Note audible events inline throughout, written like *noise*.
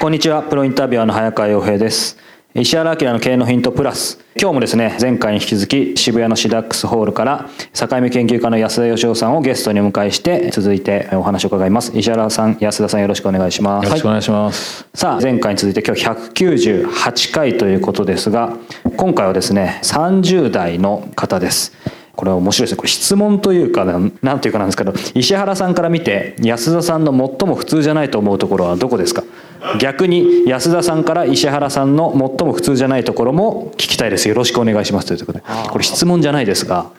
こんにちは。プロインタビュアーの早川洋平です。石原明の経営のヒントプラス。今日もですね前回に引き続き渋谷のシダックスホールから境目研究家の安田義雄さんをゲストにお迎えして続いてお話を伺います。石原さん安田さんよろしくお願いします。よろしくお願いします、はい、さあ前回に続いて今日198回ということですが今回はですね30代の方です。これは面白いですね。これ質問というか何ていうかなんですけど石原さんから見て安田さんの最も普通じゃないと思うところはどこですか？逆に安田さんから石原さんの最も普通じゃないところも聞きたいです。よろしくお願いしますということで。これ質問じゃないですが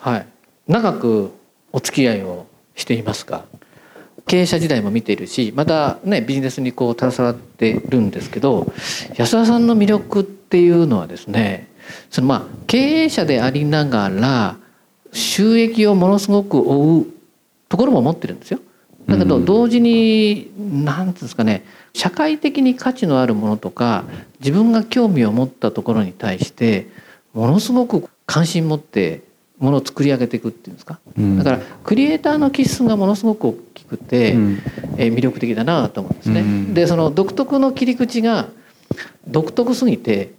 はい。長くお付き合いをしていますが経営者時代も見ているしまたねビジネスにこう携わってるんですけど安田さんの魅力っていうのはですねそのまあ経営者でありながら収益をものすごく追うところも持ってるんですよ。だけど同時に何ですかね社会的に価値のあるものとか自分が興味を持ったところに対してものすごく関心持ってものを作り上げていくっていうんですか、だからクリエイターの気質がものすごく大きくて、え魅力的だなと思うんですね。でその独特の切り口が独特すぎて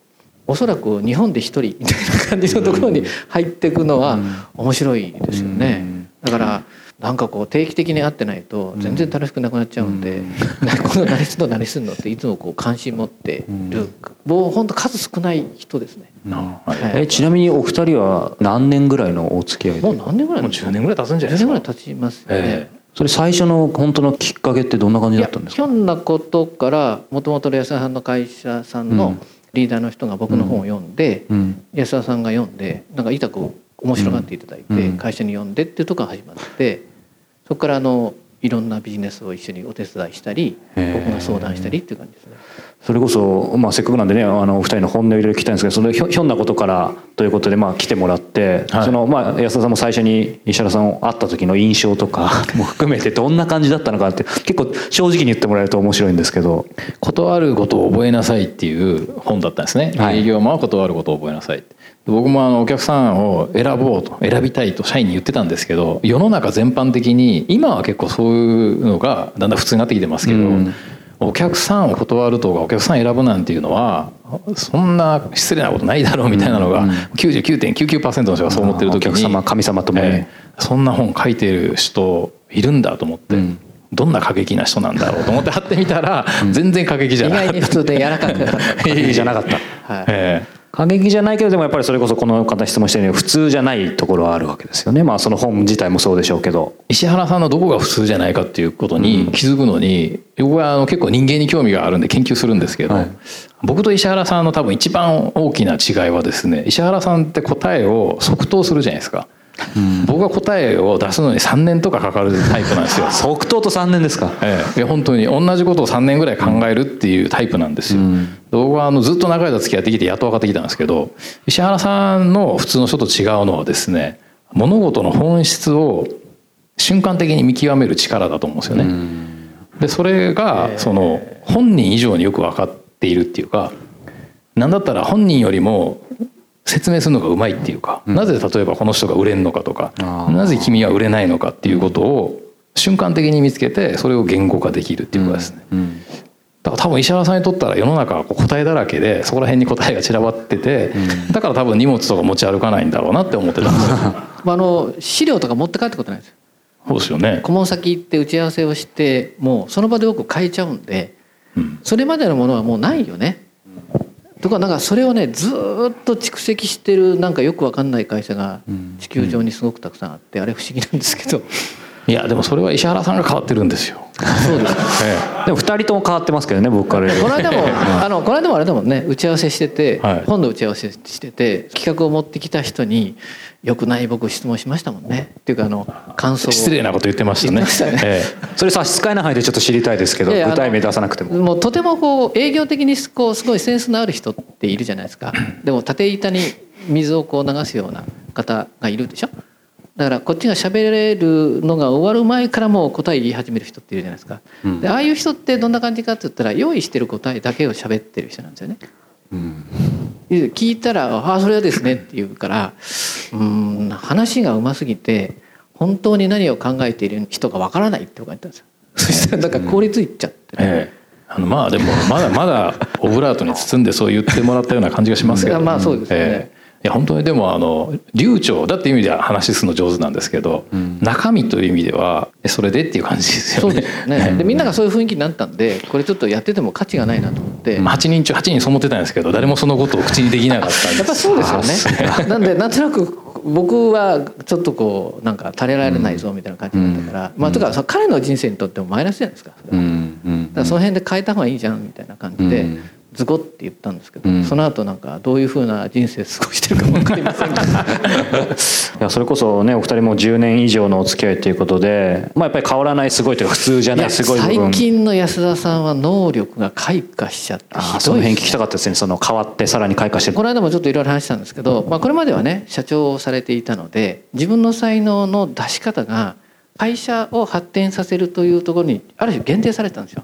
おそらく日本で一人みたいな感じのところに入っていくのは面白いですよね。だからなんかこう定期的に会ってないと全然楽しくなくなっちゃうんで、うん、この何すんの何すんのっていつもこう関心持ってる、もう本当数少ない人ですね、はい、えちなみにお二人は何年ぐらいのお付き合いもう何年ぐらいもう10年ぐらい経つんじゃないですか。10年ぐらい経ちますよね、えーそれ最初の本当のきっかけってどんな感じだったんですか？ひょんなことからもともと安田さんの会社さんのリーダーの人が僕の本を読んで、うん、安田さんが読んでなんか痛く面白がっていただいて、会社に呼んでっていうところが始まってそこからあのいろんなビジネスを一緒にお手伝いしたり僕が相談したりっていう感じですね。それこそ、まあ、せっかくなんでねあのお二人の本音を入れる聞きたいんですけどそのひょひょんなことからということで、まあ、来てもらって、はい、そのまあ、安田さんも最初に石原さんを会った時の印象とか *laughs* も含めてどんな感じだったのかって結構正直に言ってもらえると面白いんですけど「断ることを覚えなさい」っていう本だったんですね、はい、営業マンは断ることを覚えなさい僕もあのお客さんを選ぼうと選びたいと社員に言ってたんですけど世の中全般的に今は結構そういうのがだんだん普通になってきてますけど、うん、お客さんを断るとかお客さん選ぶなんていうのはそんな失礼なことないだろうみたいなのが99.99%の人がそう思ってる時に、お客様神様とも、えー、そんな本書いてる人いるんだと思って。うんどんな過激な人なんだろうと思って貼ってみたら、全然過激じゃなかった。意外に普通で柔らかく過激じゃなかった。はい、えー過激じゃないけどでもやっぱりそれこそこの方質問してるように普通じゃないところはあるわけですよね。まあその本自体もそうでしょうけど。石原さんのどこが普通じゃないかっていうことに気づくのに、うん、僕はあの結構人間に興味があるんで研究するんですけど、はい、僕と石原さんの多分一番大きな違いはですね石原さんって答えを即答するじゃないですか。うん、僕は答えを出すのに3年とかかかるタイプなんですよ。*laughs* 即答と3年ですか。ええ。本当に同じことを3年ぐらい考えるっていうタイプなんですよ、うん、僕はあのずっと長い間付き合ってきてやっと分かってきたんですけど石原さんの普通の人と違うのはですね物事の本質を瞬間的に見極める力だと思うんですよね、うん、でそれがその本人以上によく分かっているっていうか何だったら本人よりも説明するのがうまいっていうか、うん、なぜ例えばこの人が売れんのかとかなぜ君は売れないのかっていうことを瞬間的に見つけてそれを言語化できるっていうことですね。うんうん、だから多分石原さんにとったら世の中は答えだらけでそこら辺に答えが散らばってて、だから多分荷物とか持ち歩かないんだろうなって思ってたんですよ。*laughs* あの資料とか持って帰ったことないですよ。そうですよね。顧問先行って打ち合わせをしてもうその場で僕変えちゃうんで。うんそれまでのものはもうないよね。とかなんかそれをねずーっと蓄積してるなんかよくわかんない会社が地球上にすごくたくさんあってあれ不思議なんですけどいやでもそれは石原さんが変わってるんですよ。そうですえ *laughs* でも2人とも変わってますけどね僕からこの間も *laughs* あのこの間もあれだもんね打ち合わせしてて、はい。本の打ち合わせしてて企画を持ってきた人に「よくない僕質問しましたもんね」っていうかあの感想失礼なこと言ってましたね。ね。えそれ差し支えない範囲でちょっと知りたいですけど具体名出さなくても。もうとてもこう営業的にこうすごいセンスのある人っているじゃないですか。でも縦板に水をこう流すような方がいるでしょだからこっちが喋れるのが終わる前からもう答え言い始める人っているじゃないですか、でああいう人ってどんな感じかって言ったら用意してる答えだけを喋ってる人なんですよね。聞いたら「ああそれはですね」って言うからうん話がうますぎて本当に何を考えている人がわからないって僕が言ったんですよ。そしたらなんか効率いっちゃってね、ええ。あのまあでもまだまだオブラートに包んでそう言ってもらったような感じがしますけど。*laughs* まあそうですよね。ええいや本当にでもあの流暢だっていう意味では話すの上手なんですけど、中身という意味ではえそれでっていう感じですよね。ね。でみんながそういう雰囲気になったんで、これちょっとやってても価値がないなと思って。まあ8人中8人そう思ってたんですけど誰もそのことを口にできなかったんですやっぱそうですよね。なんでなんとなく僕はちょっとこうなんか垂れられないぞみたいな感じになったから、まあとか彼の人生にとってもマイナスじゃないですか。それはだからその辺で変えた方がいいじゃんみたいな感じで。ズゴって言ったんですけど、その後なんかどういうふうな人生過ごしてるか分かりません *laughs* いやそれこそねお二人も10年以上のお付き合いということで、まあ、やっぱり変わらないすごいというか普通じゃないすごい部分。最近の安田さんは能力が開花しちゃってあーひどいその辺聞きたかったですね。その変わってさらに開花して。るこの間もちょっといろいろ話したんですけど、まあ、これまではね社長をされていたので自分の才能の出し方が会社を発展させるというところにある種限定されてたんですよ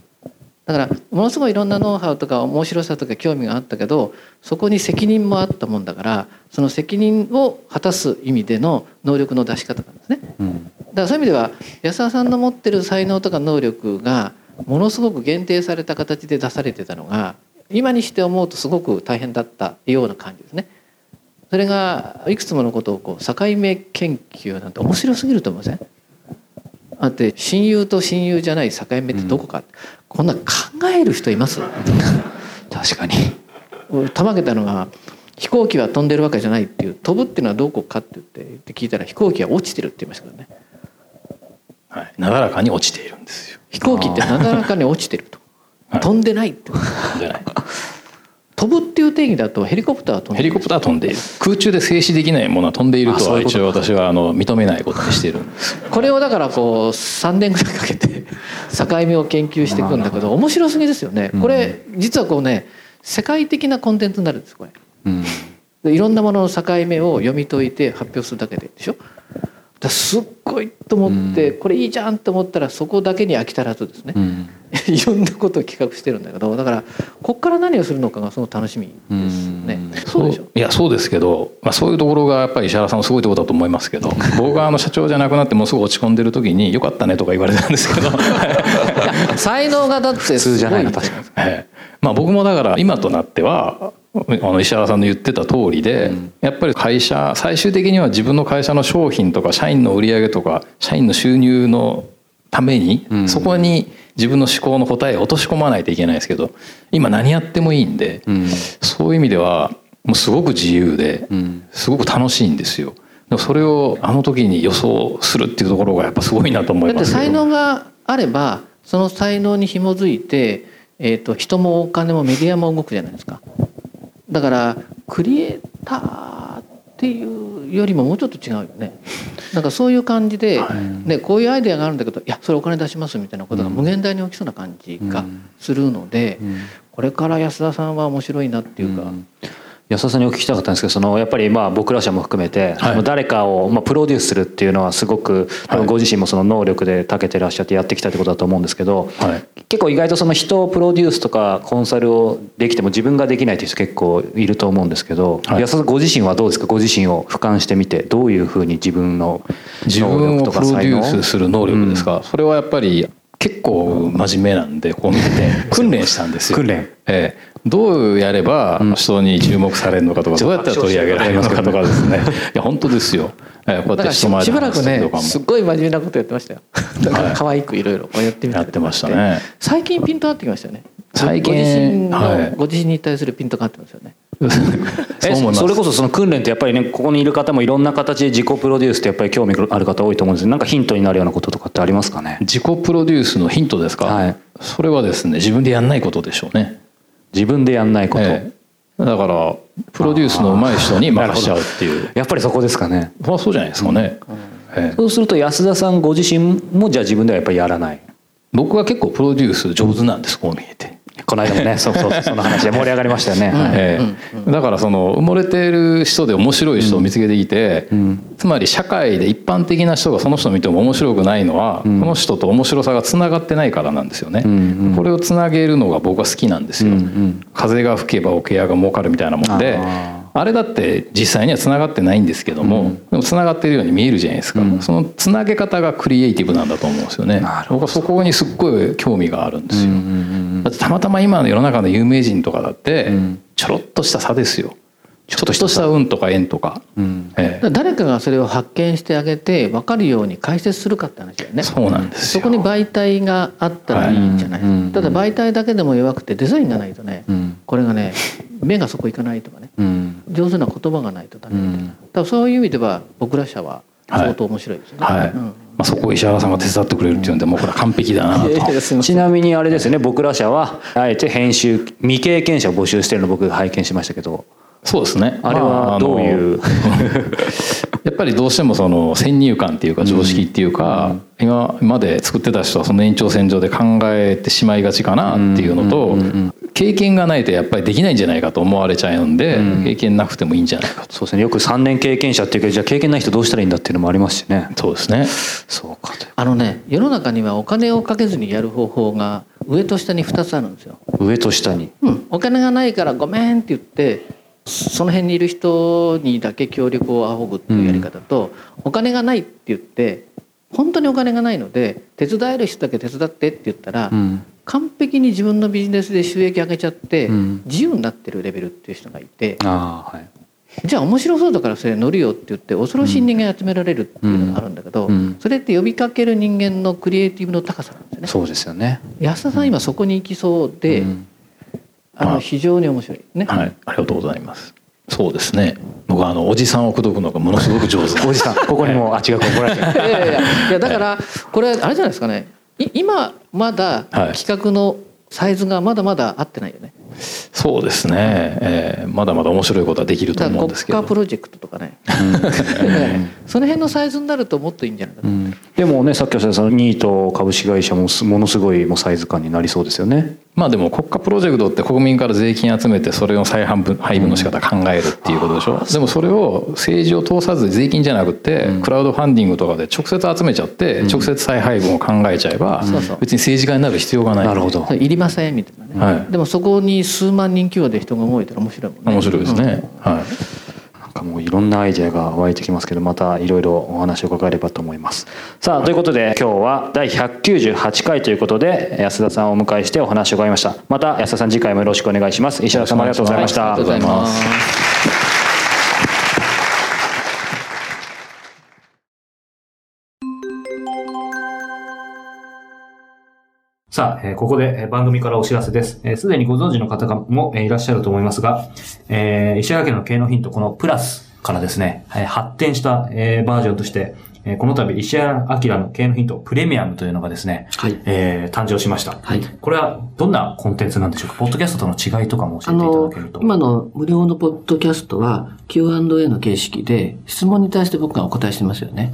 だからものすごいいろんなノウハウとか面白さとか興味があったけどそこに責任もあったもんだからその責任を果たす意味での能力の出し方なんですね。だからそういう意味では安田さんの持ってる才能とか能力がものすごく限定された形で出されてたのが今にして思うとすごく大変だったような感じですね。それがいくつものことをこう境目研究なんて面白すぎると思いません？あって親友と親友じゃない境目ってどこか、こんな考える人います？*laughs* 確かに。俺たまげたのが飛行機は飛んでるわけじゃないっていう飛ぶっていうのはどこかって言って聞いたら飛行機は落ちてるって言いましたからね。はい、なだらかに落ちているんですよ。飛行機ってなだらかに落ちてると。はい。飛んでないって。ことじゃない飛ぶっていう定義だとヘリコプターは飛んでるヘリコプターは飛んでいる。空中で静止できないものは飛んでいるとは一応私はあの認めないことにしているこれをだからこう3年ぐらいかけて境目を研究していくんだけど面白すぎですよね。これ実はこうね世界的なコンテンツになるんですこれ。うん。でいろんなものの境目を読み解いて発表するだけででしょ？だすっごいと思ってこれいいじゃんと思ったらそこだけに飽き足らずですね。うん *laughs* いろんなことを企画してるんだけどだからこっから何をするのかがすごく楽しみですね。そうでしょ？いやそうですけど、まあ、そういうところがやっぱり石原さんのすごいところだと思いますけど僕があの社長じゃなくなってもうすぐ落ち込んでる時に「よかったね」とか言われたんですけど。才能がだって普通じゃないなすご確かに。ええ。まあ、僕もだから今となってはあの石原さんの言ってた通りで、やっぱり会社最終的には自分の会社の商品とか社員の売り上げとか社員の収入のために、ん。そこに自分の思考の答えを落とし込まないといけないですけど今何やってもいいんで、ん。そういう意味ではもうすごく自由で、ん。すごく楽しいんですよ。でもそれをあの時に予想するっていうところがやっぱすごいなと思いますだって才能があればその才能に紐づいて、えー、と人もお金もメディアも動くじゃないですか。だからクリエイターっていうよりももうちょっと違うよねなんかそういう感じで、ね、こういうアイデアがあるんだけどいやそれお金出しますみたいなことが無限大に起きそうな感じがするので、これから安田さんは面白いなっていうか、安田さんにお聞きしたかったんですけどそのやっぱりまあ僕ら社も含めて、はい。誰かをまあプロデュースするっていうのはすごく多分ご自身もその能力で長けてらっしゃってやってきたってことだと思うんですけど、はい。結構意外とその人をプロデュースとかコンサルをできても自分ができないという人結構いると思うんですけど、はい。安田さんご自身はどうですか？ご自身を俯瞰してみてどういうふうに自分の自分能力とを？プロデか才能ュースする能力ですか、それはやっぱり結構真面目なんでこう見てて *laughs* 訓練したんですよ。訓練。ええ。どうやれば人に注目されるのかとか、どうやったら取り上げられるのかとかですね。いや本当ですよ、ええこうやって人前でしばらくねすっごい真面目なことやってましたよ。*laughs* だから可愛くいろいろやってみたやってましたね。最近ピント合ってきましたよね。最ご自身。ご自身に対するピントが合ってますよね。*laughs* そう思います。それこそその訓練ってやっぱりねここにいる方もいろんな形で自己プロデュースってやっぱり興味ある方多いと思うんです。なんかヒントになるようなこととかってありますかね？自己プロデュースのヒントですか、はい。それはですね自分でやんないことでしょうね、自分でやんないこと、ええ。だからプロデュースの上手い人に任しちゃうっていう。やっぱりそこですかね。まあそうじゃないですかね、ええ。そうすると安田さんご自身もじゃあ自分ではやっぱりやらない。僕は結構プロデュース上手なんですこう見えて、この間もね *laughs* そうそうその話で盛り上がりましたよね、はい。ええだからその埋もれている人で面白い人を見つけていて、つまり社会で一般的な人がその人を見ても面白くないのは、この人と面白さがつながってないからなんですよね、これをつなげるのが僕は好きなんですよ、風が吹けば桶屋が儲かるみたいなもんでああれだって実際にはつながってないんですけども、でもつながってるように見えるじゃないですか、そのつなげ方がクリエイティブなんだと思うんですよね。僕はそこにすっごい興味があるんですよ、だってたまたま今の世の中の有名人とかだってちょろっとした差ですよちょっとした運とか縁とか、ええ。だから誰かがそれを発見してあげて分かるように解説するかって話だよね。そうなんですよ。そこに媒体があったらいいんじゃない、はい。うん。ただ媒体だけでも弱くてデザインがないとね、ん。これがね目がそこ行かないとかね。うん。上手な言葉がないとダメみたいな、多分そういう意味では僕ら社は相当面白いですよね。はい、うん。まあ、そこを石原さんが手伝ってくれるっていうんでもうこれは完璧だなと。*laughs* ちなみにあれですよね僕ら社はあえて編集未経験者を募集してるの僕拝見しましたけどそうですね。あれはどういう、*laughs* やっぱりどうしてもその先入観っていうか常識っていうか、今まで作ってた人はその延長線上で考えてしまいがちかなっていうのと、経験がないとやっぱりできないんじゃないかと思われちゃうんで、経験なくてもいいんじゃないかと。そうですね。よく3年経験者っていうけどじゃあ経験ない人どうしたらいいんだっていうのもありますしね。そうですね。そうかと。あのね世の中にはお金をかけずにやる方法が上と下に2つあるんですよ。上と下に。うん、お金がないからごめんって言ってその辺にいる人にだけ協力を仰ぐっていうやり方と、お金がないって言って本当にお金がないので手伝える人だけ手伝ってって言ったら、うん。完璧に自分のビジネスで収益上げちゃって、うん。自由になってるレベルっていう人がいてじゃあ面白そうだからそれ乗るよって言って恐ろしい人間集められるっていうのがあるんだけど、うん。それって呼びかける人間のクリエイティブの高さなんですよね。そうですよね。安田さん今そこに行きそうで、うんあの非常に面白い。ね。はい。ありがとうございます。そうですね。僕はあのおじさんを口説くのがものすごく上手 *laughs* おじさん。ここにもあ違う怒られてる *laughs* いやいやいや。いやだからこれあれじゃないですかね。い今まだはい。企画のサイズがまだまだ合ってないよね。そうですね、えーまだまだ面白いことはできると思うんですけど。家プロジェクトとかね。*laughs* その辺のサイズになるともっといいんじゃないかな、うん。でもねさっきおっしゃったニート株式会社もすものすごいもうサイズ感になりそうですよねまあでも国家プロジェクトって国民から税金集めてそれの再配分配分の仕方考えるっていうことでしょ、でもそれを政治を通さず税金じゃなくて、クラウドファンディングとかで直接集めちゃって、直接再配分を考えちゃえば、そうそう別に政治家になる必要がない。なるほど。いりませんみたいなね、はい。でもそこに数万人規模で人が動いたら面白いもんね。面白いですね、はいかもういろんなアイデアが湧いてきますけどまたいろいろお話を伺えればと思います。さあということで今日は第198回ということで安田さんをお迎えしてお話を伺いました。また安田さん次回もよろしくお願いします。石原さんもありがとうございました。ありがとうございますさあ、えーここでえー番組からお知らせです。えーすでにご存知の方がもえーいらっしゃると思いますが、えー石原家の経営のヒント、このプラスからですね、えー発展した、えーバージョンとして、えーこの度石原明の経営のヒント、プレミアムというのがですね、はいえー誕生しました。はいこれはどんなコンテンツなんでしょうか？ポッドキャストとの違いとかも教えていただけると。、今の無料のポッドキャストは Q&A の形式で質問に対して僕がお答えしてますよね。